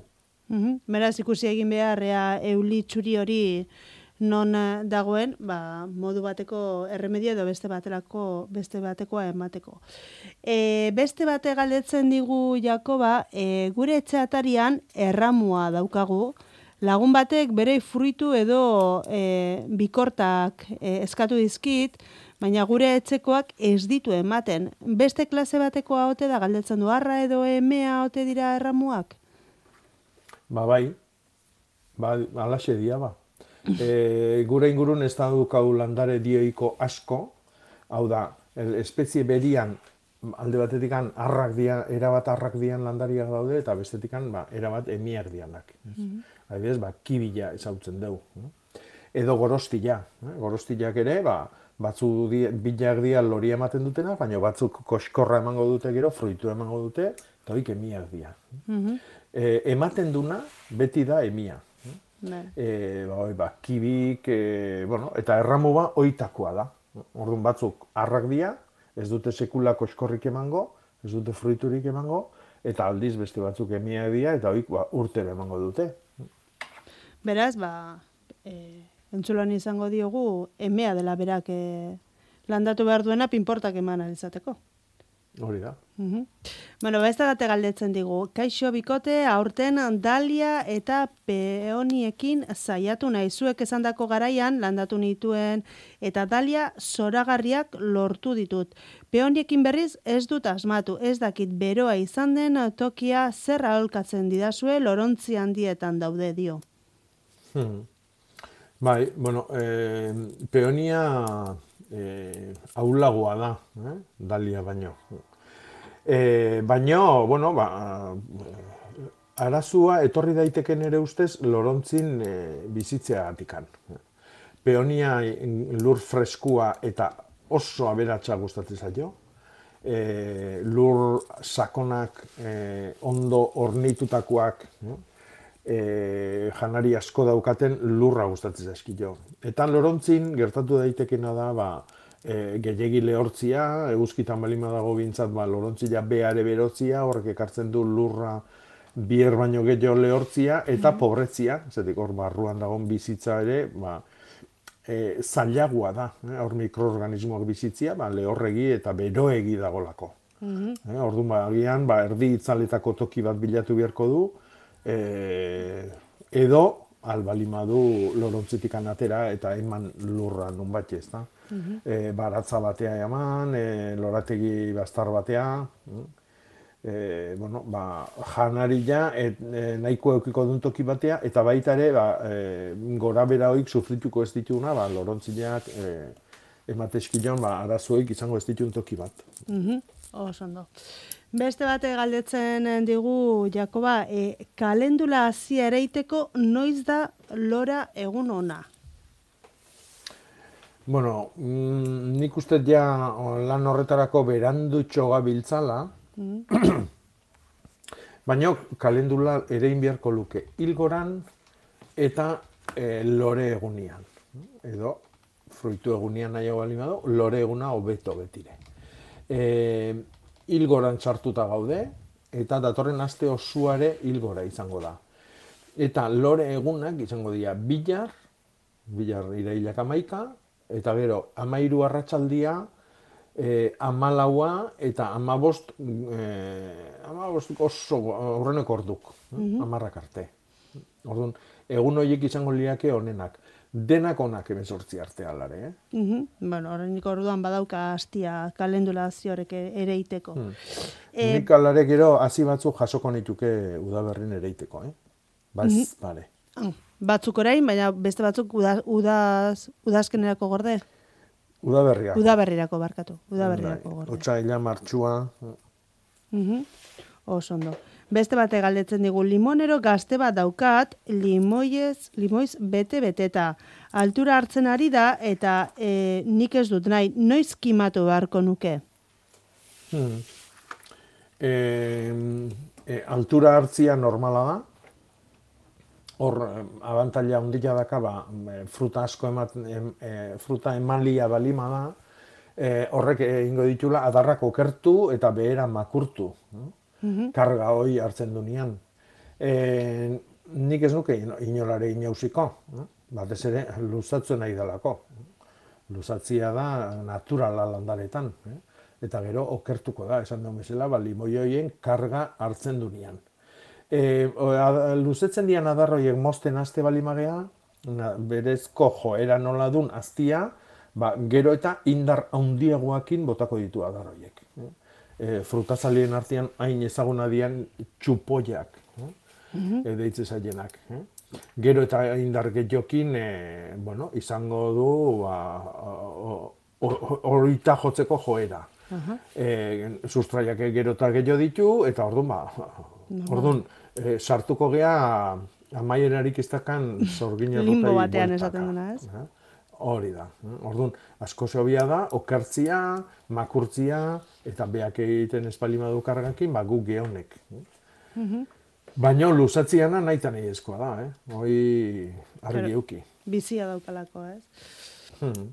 Mhm. Beraz ikusi egin beharrea euli txuri hori non eh, dagoen, ba, modu bateko erremedio edo beste baterako beste batekoa emateko. E, beste bate galdetzen digu Jakoba, e, gure etxe atarian erramua daukagu. Lagun batek bere fruitu edo e, bikortak e, eskatu dizkit, baina gure etxekoak ez ditu ematen. Beste klase batekoa ote da galdetzen du arra edo emea ote dira erramuak? Ba bai, ba, alaxe dia ba. E, gure ingurun ez da dukau landare dioiko asko, hau da, espezie berian alde batetik arrak dian, erabat arrak dian landariak daude, eta bestetikan ba, erabat emiak dianak. Mhm. Adibidez, ba, kibila ezautzen dugu. Edo gorostila. Eh? Gorostillak ere, ba, batzu di, bilak dira lori ematen dutena, baina batzuk koskorra emango dute gero, fruitu emango dute, eta hoik emiak dira. Mhm. E, ematen duna beti da emia. Bai. E, ba, oi, ba, kibik, e, bueno, eta erramu ba, oitakoa da. Orduan batzuk arrak dira, ez dute sekula koskorrik emango, ez dute fruiturik emango, eta aldiz beste batzuk emia dira, eta hoik ba, urtero emango dute. Beraz, ba, e, entzulan izango diogu, emea dela berak e, landatu behar duena pinportak eman alizateko. Hori da. Mhm. Bueno, beste bate galdetzen digu. Kaixo bikote, aurten dalia eta peoniekin zaiatu nahi. Zuek esandako garaian, landatu nituen, eta dalia zoragarriak lortu ditut. Peoniekin berriz ez dut asmatu. Ez dakit beroa izan den tokia zer aholkatzen didazue lorontzi handietan daude dio. Hmm. Bai, bueno, eh, peonia eh, aulagoa da, eh? dalia baino. E, baina, bueno, ba, arazua etorri daiteken ere ustez lorontzin e, bizitzea atikan. Peonia lur freskua eta oso aberatsa gustatzen zaio. E, lur sakonak e, ondo ornitutakoak e, janari asko daukaten lurra gustatzen zaizkio. Eta lorontzin gertatu daitekena da, ba, e, gehiagi lehortzia, eguzkitan balima dago bintzat, ba, lorontzia beare berotzia, horrek ekartzen du lurra bier baino gehiago lehortzia, eta mm pobretzia, zetik hor barruan dagoen bizitza ere, ba, e, zailagoa da, eh? hor mikroorganismoak bizitzia, ba, lehorregi eta beroegi dagolako. Mm -hmm. eh, orduan, ba, agian, ba, erdi itzaletako toki bat bilatu beharko du, e, edo, albalima du lorontzitik atera eta eman lurra nun bat ez da. E, baratza batea eman, e, lorategi bastar batea, e, bueno, ba, janari ja, et, e, nahiko eukiko duen toki batea, eta baita ere, ba, e, gora bera hoik sufrituko ez dituna, ba, lorontzileak e, emateskilon, ba, arazoik izango ez ditun toki bat. Mm -hmm. Osondo. Beste bate galdetzen digu, Jakoba, e, kalendula hasi ereiteko noiz da lora egun ona? Bueno, mm, nik uste ja lan horretarako berandutxo gabiltzala, mm. (clears throat) baina kalendula ere inbiarko luke hilgoran eta e, lore egunian. Edo, fruitu egunian nahi hau lore eguna hobeto betire. E, hilgoran txartuta gaude, eta datorren aste osuare hilgora izango da. Eta lore egunak izango dira bilar, bilar irailak amaika, eta gero amairu arratsaldia, e, amalaua eta amabost, e, amabost oso aurreneko orduk, mm amarrak arte. Orduan, egun horiek izango liake honenak denak onak hemen sortzi arte alare, eh? Mm -hmm. Bueno, horrenik orduan badauka hastia kalendulazioarek ere iteko. Hmm. E... Nik alare gero hasi batzuk jasoko nituke udaberrin ere iteko, eh? Baz, mm -hmm. bale. Ah, batzuk orain, baina beste batzuk udaz, udaz, udazkenerako gorde? Udaberria. Udaberrirako barkatu. Udaberrirako bai, gorde. Otsa martxua. Mm -hmm. Osondo. Beste bate galdetzen digu limonero gazte bat daukat, limoiez, limoiz bete beteta. Altura hartzen ari da eta e, nik ez dut nahi, noiz kimatu beharko nuke? Hmm. E, e, altura hartzia normala da. Hor, abantaila ondila daka, ba, fruta asko emat, e, fruta emalia balima da, e, horrek ingo ditula adarrak okertu eta behera makurtu. -hmm. karga hoi hartzen du nian. E, nik ez nuke inolare inausiko, eh? batez ere luzatzen nahi dalako. Luzatzia da naturala landaretan. Eh? Eta gero okertuko da, esan duen bezala, ba, limoioien karga hartzen du nian. E, luzetzen dian adarroiek mosten aste balimagea, berezko joera nola dun aztia, ba, gero eta indar handiagoakin botako ditu adarroiek e, frutazalien artean hain ezaguna dian txupoiak, eh? mm -hmm. deitze zaienak. Eh? Gero eta indar jokin, e, bueno, izango du ba, horita jotzeko joera. Uh -huh. e, sustraiak gero eta gehiago ditu, eta orduan, ba, orduan, e, sartuko gea amaierarik iztakan zorgin Limbo batean esaten dena, ez? Hori da. Orduan, asko zehobia da, okertzia, makurtzia, eta beak egiten espalima du kargakin, ba, gu gehonek. Mm Baina luzatziana nahi eta nahi eskoa da, eh? Hoi argi euki. Bizia daukalako, ez? Hmm.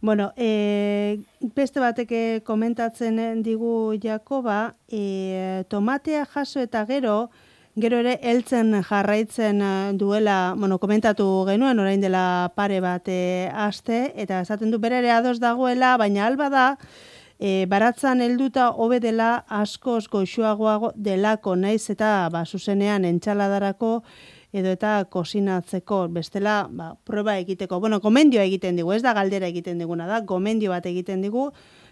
Bueno, e, beste bateke komentatzen digu Jakoba, e, tomatea jaso eta gero, Gero ere, heltzen jarraitzen eh, duela, bueno, komentatu genuen, orain dela pare bat e, aste, eta esaten du bere ere ados dagoela, baina alba da, e, baratzan helduta hobe dela askoz goxuagoago delako naiz eta ba, zuzenean entxaladarako edo eta kosinatzeko bestela ba, proba egiteko. Bueno, gomendioa egiten digu, ez da galdera egiten diguna da, gomendio bat egiten digu,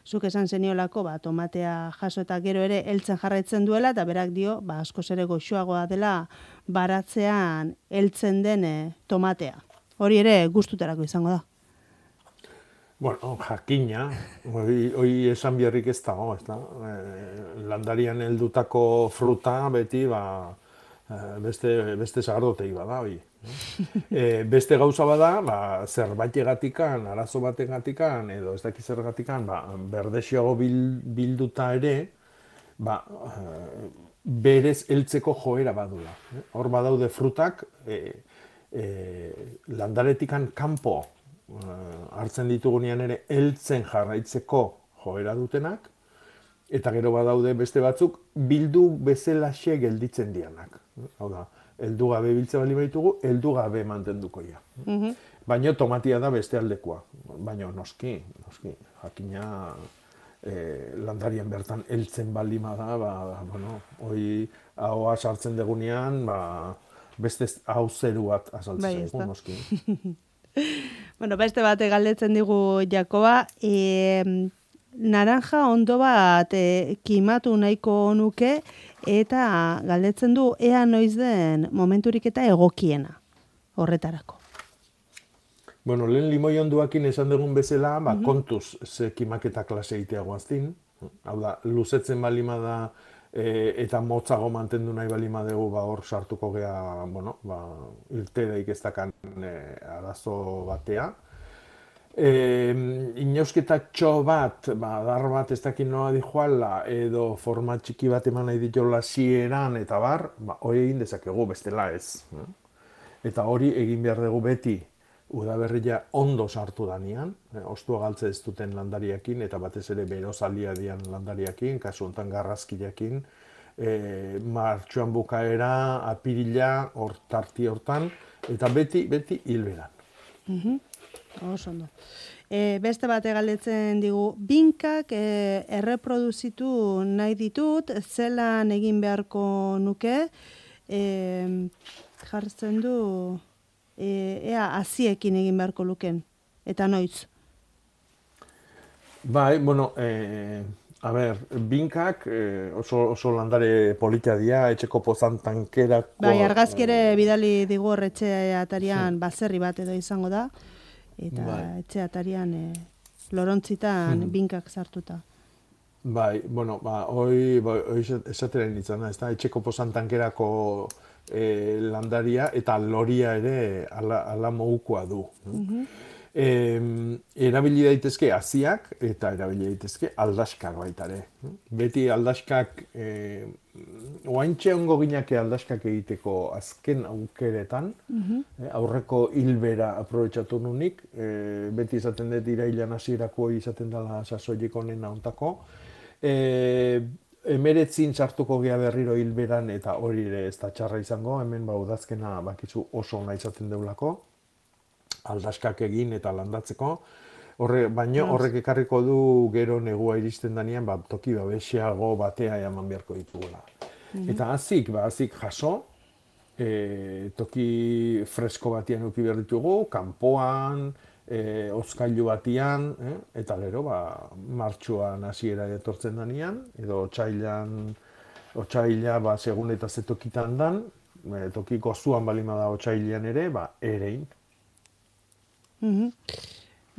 zuk esan zeniolako ba, tomatea jaso eta gero ere heltzen jarraitzen duela, eta berak dio, ba, askoz ere goxuagoa dela baratzean heltzen den eh, tomatea. Hori ere gustuterako izango da. Bueno, jakina, hoi, esan biarrik ez dago, ez da? E, landarian heldutako fruta beti, ba, eh, beste, beste sagardotei bada, hoi. (laughs) E, beste gauza bada, ba, zerbait egatikan, arazo bat egatikan, edo ez dakiz zergatikan, ba, berdesiago bil, bilduta ere, ba, berez heltzeko joera badula. Hor badaude frutak, e, e, landaretikan kanpo hartzen ditugunean ere heltzen jarraitzeko joera dutenak, eta gero badaude beste batzuk bildu bezalaxe gelditzen dianak. Hau da, heldu gabe biltze bali baitugu, heldu gabe mantenduko ja. Mm Baina tomatia da beste aldekoa. Baina noski, noski, jakina e, landarien bertan heltzen balima da, ba, bueno, hoi ahoa sartzen degunean, ba, beste hau zeru bat azaltzen bai, noski. (laughs) (laughs) bueno, beste bate galdetzen digu Jakoba, e, naranja ondo bat e, kimatu nahiko nuke eta galdetzen du ea noiz den momenturik eta egokiena horretarako. Bueno, lehen limoi onduakin esan dugun bezala, ba, kontuz ze kimaketa klase egitea guaztin. Hau da, luzetzen balima da e, eta motzago mantendu nahi bali madegu ba hor sartuko gea, bueno, ba irte daik ez dakan e, arazo batea. E, inausketa bat, ba, dar bat ez dakin noa di joala, edo forma txiki bat eman nahi ditola zieran eta bar, ba, hori egin dezakegu bestela ez. Eta hori egin behar dugu beti, udaberria ondo sartu danian, eh, ostua galtze ez duten landariakin, eta batez ere berozalia dian landariakin, kasu honetan garrazkiakin, eh, martxuan bukaera, apirila, hor tarti hortan, eta beti, beti hilberan. Mm -hmm. ondo. E, beste bate galdetzen digu, binkak e, erreproduzitu nahi ditut, zelan egin beharko nuke, e, jartzen du, e, ea aziekin egin beharko luken, eta noiz? Bai, bueno, e, a ber, binkak e, oso, oso landare politia dia, etxeko pozan tankerak... Bai, argazkere bidali digu horretxe atarian sí. baserri bat edo izango da, eta bai. etxe atarian e, lorontzitan hmm. binkak sartuta. Bai, bueno, ba, hoi, bai, hoi esatera nintzen da, ez da, etxeko pozan tankerako e, landaria eta loria ere ala, ala mogukoa du. Mm erabili daitezke hasiak eta erabili daitezke aldaskak baita ere. Beti aldaskak e, oaintxe ongo ginake aldaskak egiteko azken aukeretan, mm aurreko hilbera aprobetsatu nunik, e, beti izaten dut irailan hasierako izaten dela sasoiek honen nauntako. E, emeretzin sartuko gea berriro hilberan eta hori ere ez da txarra izango, hemen ba udazkena bakizu oso ona izaten deulako, aldaskak egin eta landatzeko, Horre, baino horrek ekarriko du gero negua iristen danean, ba, toki babesiago batea eman beharko ditugula. Mhm. Eta azik, ba, azik jaso, e, toki fresko batean uki behar ditugu, kanpoan, e, ozkailu batian, eh? eta gero, ba, martxuan hasiera etortzen danean, edo otxailan, otxaila, ba, segun eta zetokitan dan, e, toki gozuan balima da otxailan ere, ba, erein. Mm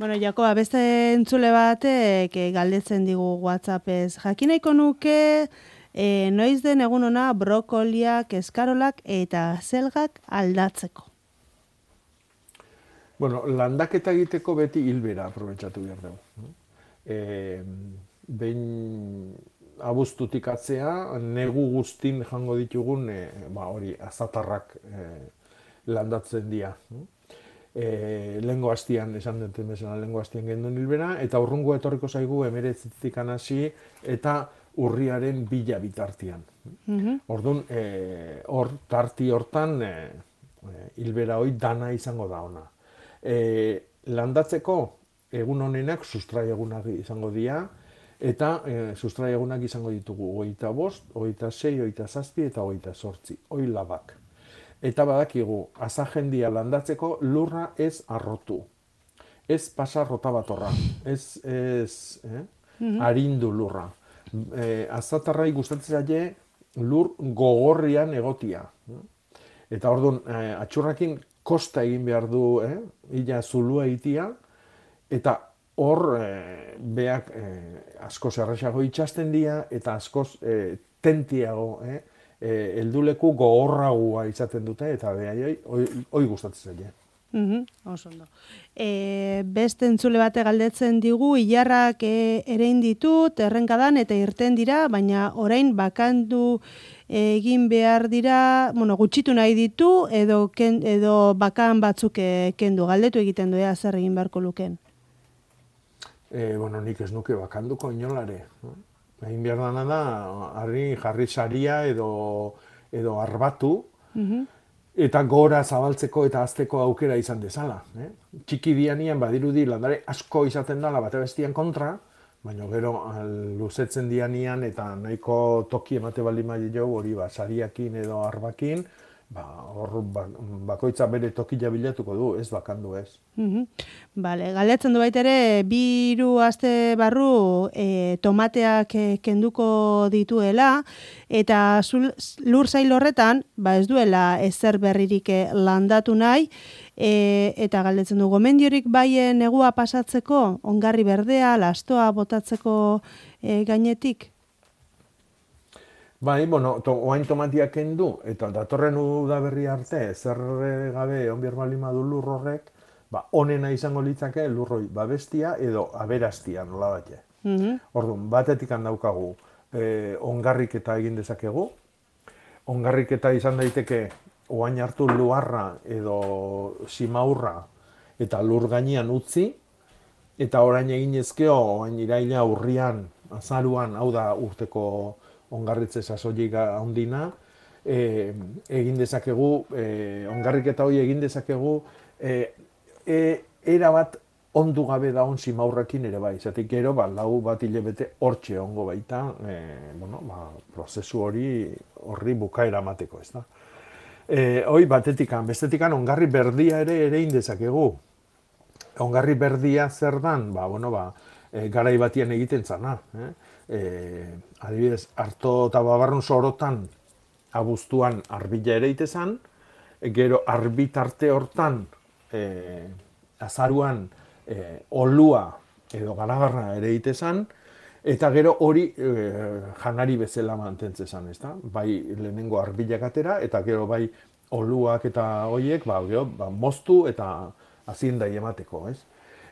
Bueno, Jakoba, beste entzule batek galdetzen digu WhatsAppez. Jakinaiko nuke, e, noiz den egun ona brokoliak, eskarolak eta zelgak aldatzeko. Bueno, landaketa egiteko beti hilbera aprobetsatu behar dugu. E, behin abuztutik atzea, negu guztin jango ditugun, e, ba, hori, azatarrak e, landatzen dira. E, lengo hastian, esan duten bezala, lengo hastian gendun hilbera, eta urrungo etorriko zaigu emeretzitik anasi, eta urriaren bila bitartian. Mm Orduan, e, hor, tarti hortan, e, hilbera hori dana izango da ona e, landatzeko egun honenak sustrai egunak izango dira Eta e, sustrai egunak izango ditugu, oita bost, oita sei, oita zazpi eta oita sortzi, oi labak. Eta badakigu, azajendia landatzeko lurra ez arrotu. Ez pasa rota batorra, ez, ez eh? arindu lurra. E, azatarrai gustatzen zaie lur gogorrian egotia. Eta orduan, e, atxurrakin kosta egin behar du, eh? ila zulua itia, eta hor e, beak e, askoz erresago itxasten dira eta askoz e, tentiago, eh? E, elduleku gogorragua izaten dute eta behaioi hoi gustatzen zaie. Mm -hmm, oso ondo. E, beste entzule bate galdetzen digu, ilarrak e, ere inditu, terrenkadan eta irten dira, baina orain bakandu egin behar dira, bueno, gutxitu nahi ditu, edo, ken, edo bakan batzuk e, kendu, galdetu egiten duea zer egin beharko luken e, bueno, nik ez nuke bakanduko inolare. Egin behar dana da, harri jarri saria edo, edo arbatu, mhm. eta gora zabaltzeko eta azteko aukera izan dezala. Eh? Txiki dianian badirudi landare asko izaten dela bate bestian kontra, baina gero luzetzen dianian eta nahiko toki emate baldin jo hori ba, sariakin edo arbakin, ba, hor ba, bakoitza bere tokila bilatuko du, ez bakandu ez. Mm Bale, galdetzen du baitere, bi hiru aste barru e, tomateak e, kenduko dituela, eta zul, lur zail horretan, ba ez duela ezer berririk e, landatu nahi, e, eta galdetzen du, gomendiorik bai negua pasatzeko, ongarri berdea, lastoa botatzeko e, gainetik? Bai, bueno, to, oain tomatiak kendu, eta datorren uda berri arte, zer gabe onbier bali madu lur horrek, ba, onena izango litzake lurroi babestia edo aberastia nola bate. Mm -hmm. Orduan, batetik handaukagu e, ongarrik eta egin dezakegu, ongarrik eta izan daiteke oain hartu luarra edo simaurra eta lur gainean utzi, eta orain egin ezkeo, oain iraila urrian, azaruan, hau da urteko ongarritze sasoilik handina, e, egin dezakegu, e, ongarriketa hori egin dezakegu, e, e, era bat ondu gabe da on simaurrekin ere bai. Zatik gero, ba, lau bat hilebete hortxe ongo baita, e, bueno, ba, prozesu hori horri bukaera mateko, ez da. E, hoi, batetikan, bestetikan, ongarri berdia ere ere indezakegu. Ongarri berdia zer dan, ba, bueno, ba, e, garai batian egiten zana. Eh? e, adibidez, harto eta babarrun sorotan abuztuan arbila ere itezan, gero arbitarte hortan e, azaruan e, olua edo garagarra ere itezan, eta gero hori e, janari bezala mantentzen zan, ezta? Bai lehenengo arbilak atera, eta gero bai oluak eta hoiek, ba, gero, ba, moztu eta aziendai emateko, ez?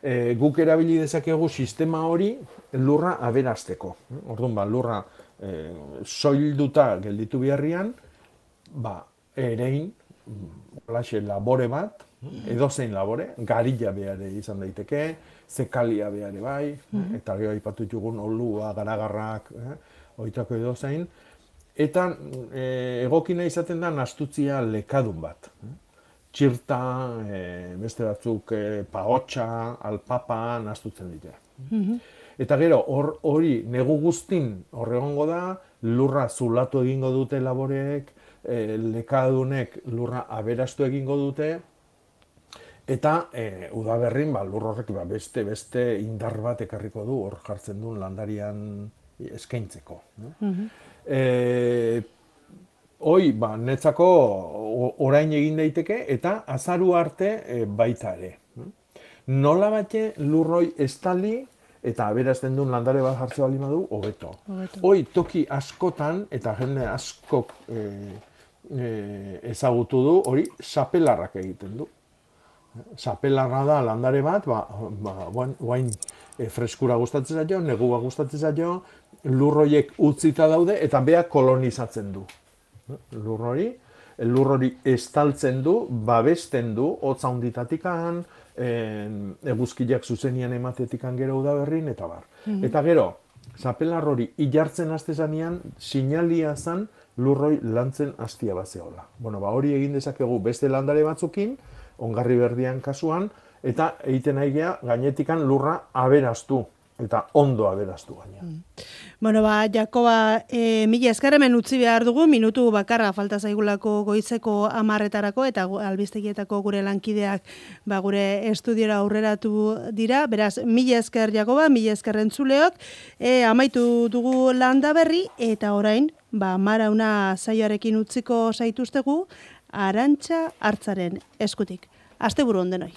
e, guk erabili dezakegu sistema hori lurra aberasteko. Orduan, ba, lurra e, soilduta gelditu biharrian, ba, erein, olaxe, labore bat, edo zein labore, garilla behar izan daiteke, zekalia behar bai, mm eta gero ipatu jugun olua, garagarrak, eh, oitako edo zein, eta e, egokina izaten da nastutzia lekadun bat txirta, e, beste batzuk e, paotxa, alpapa, nastutzen dira. Mhm. Eta gero, hori negu guztin horregongo da, lurra zulatu egingo dute laboreek, e, lekadunek lurra aberastu egingo dute, eta e, udaberrin ba, lur horrek ba, beste beste indar bat ekarriko du hor jartzen duen landarian eskaintzeko. No? Mm hoi, ba, netzako orain egin daiteke eta azaru arte e, baita ere. Nola bate lurroi estali eta aberazten duen landare bat jartzea bali madu, hobeto. Hoi, toki askotan eta jende askok e, e, ezagutu du, hori sapelarrak egiten du. Sapelarra da landare bat, ba, ba, guain, e, freskura gustatzen zaio, negua gustatzen zaio, lurroiek utzita daude eta beak kolonizatzen du lur hori, lur hori estaltzen du, babesten du, hotza handitatikan, eguzkiak zuzenian ematetikan gero udaberrin, eta bar. Mhm. Eta gero, zapelar hori ilartzen haste zanean, sinalia zan lurroi lantzen hastia bat zehola. Bueno, ba, hori egin dezakegu beste landare batzukin, ongarri berdian kasuan, eta egiten nahi geha, gainetikan lurra aberaztu. eta ondo aberaztu gaina. Mm. Bueno, ba, Jakoba, e, mila eskarremen utzi behar dugu, minutu bakarra falta zaigulako goizeko amarretarako, eta albistegietako gure lankideak ba, gure estudiora aurreratu dira. Beraz, mila esker Jakoba, mila esker entzuleok, e, amaitu dugu landa berri, eta orain, ba, mara una zaioarekin utziko zaituztegu, arantxa hartzaren eskutik. Aste buru ondenoi.